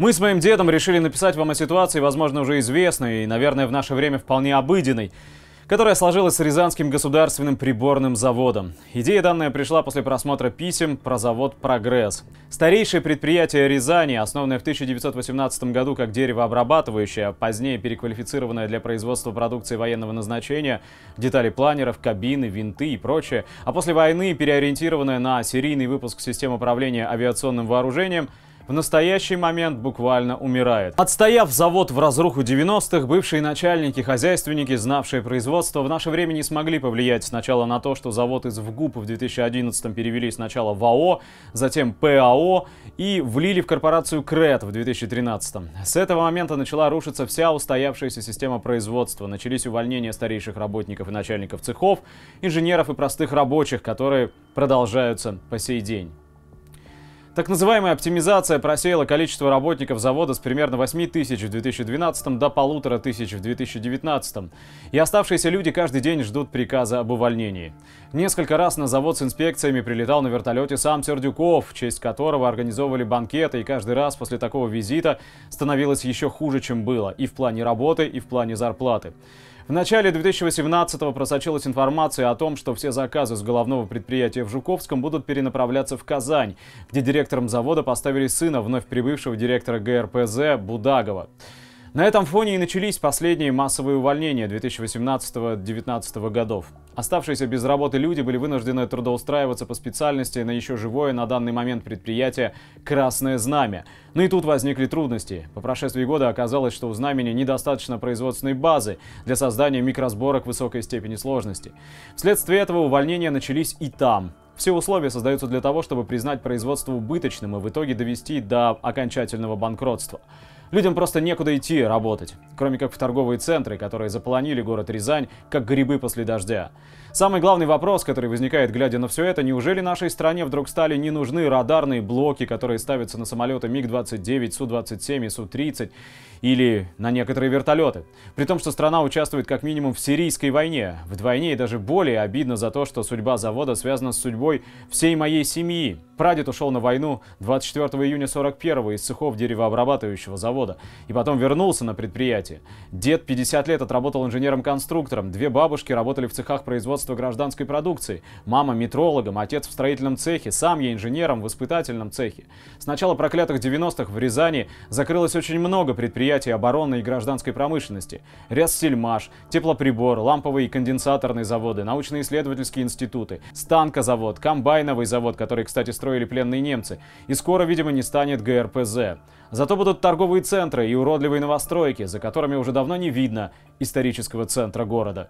Мы с моим дедом решили написать вам о ситуации, возможно, уже известной и, наверное, в наше время вполне обыденной, которая сложилась с Рязанским государственным приборным заводом. Идея данная пришла после просмотра писем про завод «Прогресс». Старейшее предприятие Рязани, основанное в 1918 году как деревообрабатывающее, а позднее переквалифицированное для производства продукции военного назначения, детали планеров, кабины, винты и прочее, а после войны переориентированное на серийный выпуск систем управления авиационным вооружением – в настоящий момент буквально умирает. Отстояв завод в разруху 90-х, бывшие начальники, хозяйственники, знавшие производство, в наше время не смогли повлиять сначала на то, что завод из ВГУП в 2011 перевели сначала в АО, затем ПАО и влили в корпорацию КРЭТ в 2013. С этого момента начала рушиться вся устоявшаяся система производства. Начались увольнения старейших работников и начальников цехов, инженеров и простых рабочих, которые продолжаются по сей день. Так называемая оптимизация просеяла количество работников завода с примерно 8 тысяч в 2012 до полутора тысяч в 2019. И оставшиеся люди каждый день ждут приказа об увольнении. Несколько раз на завод с инспекциями прилетал на вертолете сам Сердюков, в честь которого организовывали банкеты, и каждый раз после такого визита становилось еще хуже, чем было, и в плане работы, и в плане зарплаты. В начале 2018-го просочилась информация о том, что все заказы с головного предприятия в Жуковском будут перенаправляться в Казань, где директором завода поставили сына вновь прибывшего директора ГРПЗ Будагова. На этом фоне и начались последние массовые увольнения 2018-2019 годов. Оставшиеся без работы люди были вынуждены трудоустраиваться по специальности на еще живое на данный момент предприятие «Красное знамя». Но и тут возникли трудности. По прошествии года оказалось, что у знамени недостаточно производственной базы для создания микросборок высокой степени сложности. Вследствие этого увольнения начались и там. Все условия создаются для того, чтобы признать производство убыточным и в итоге довести до окончательного банкротства. Людям просто некуда идти работать, кроме как в торговые центры, которые заполонили город Рязань, как грибы после дождя. Самый главный вопрос, который возникает, глядя на все это, неужели нашей стране вдруг стали не нужны радарные блоки, которые ставятся на самолеты МиГ-29, Су-27 и Су-30, или на некоторые вертолеты. При том, что страна участвует как минимум в сирийской войне. Вдвойне и даже более обидно за то, что судьба завода связана с судьбой всей моей семьи. Прадед ушел на войну 24 июня 41 из цехов деревообрабатывающего завода и потом вернулся на предприятие. Дед 50 лет отработал инженером-конструктором, две бабушки работали в цехах производства гражданской продукции, мама метрологом, отец в строительном цехе, сам я инженером в испытательном цехе. С начала проклятых 90-х в Рязани закрылось очень много предприятий оборонной и гражданской промышленности, Ряссельмаш, теплоприбор, ламповые и конденсаторные заводы, научно-исследовательские институты, станкозавод, комбайновый завод, который, кстати, строили пленные немцы, и скоро, видимо, не станет ГРПЗ. Зато будут торговые центры и уродливые новостройки, за которыми уже давно не видно исторического центра города.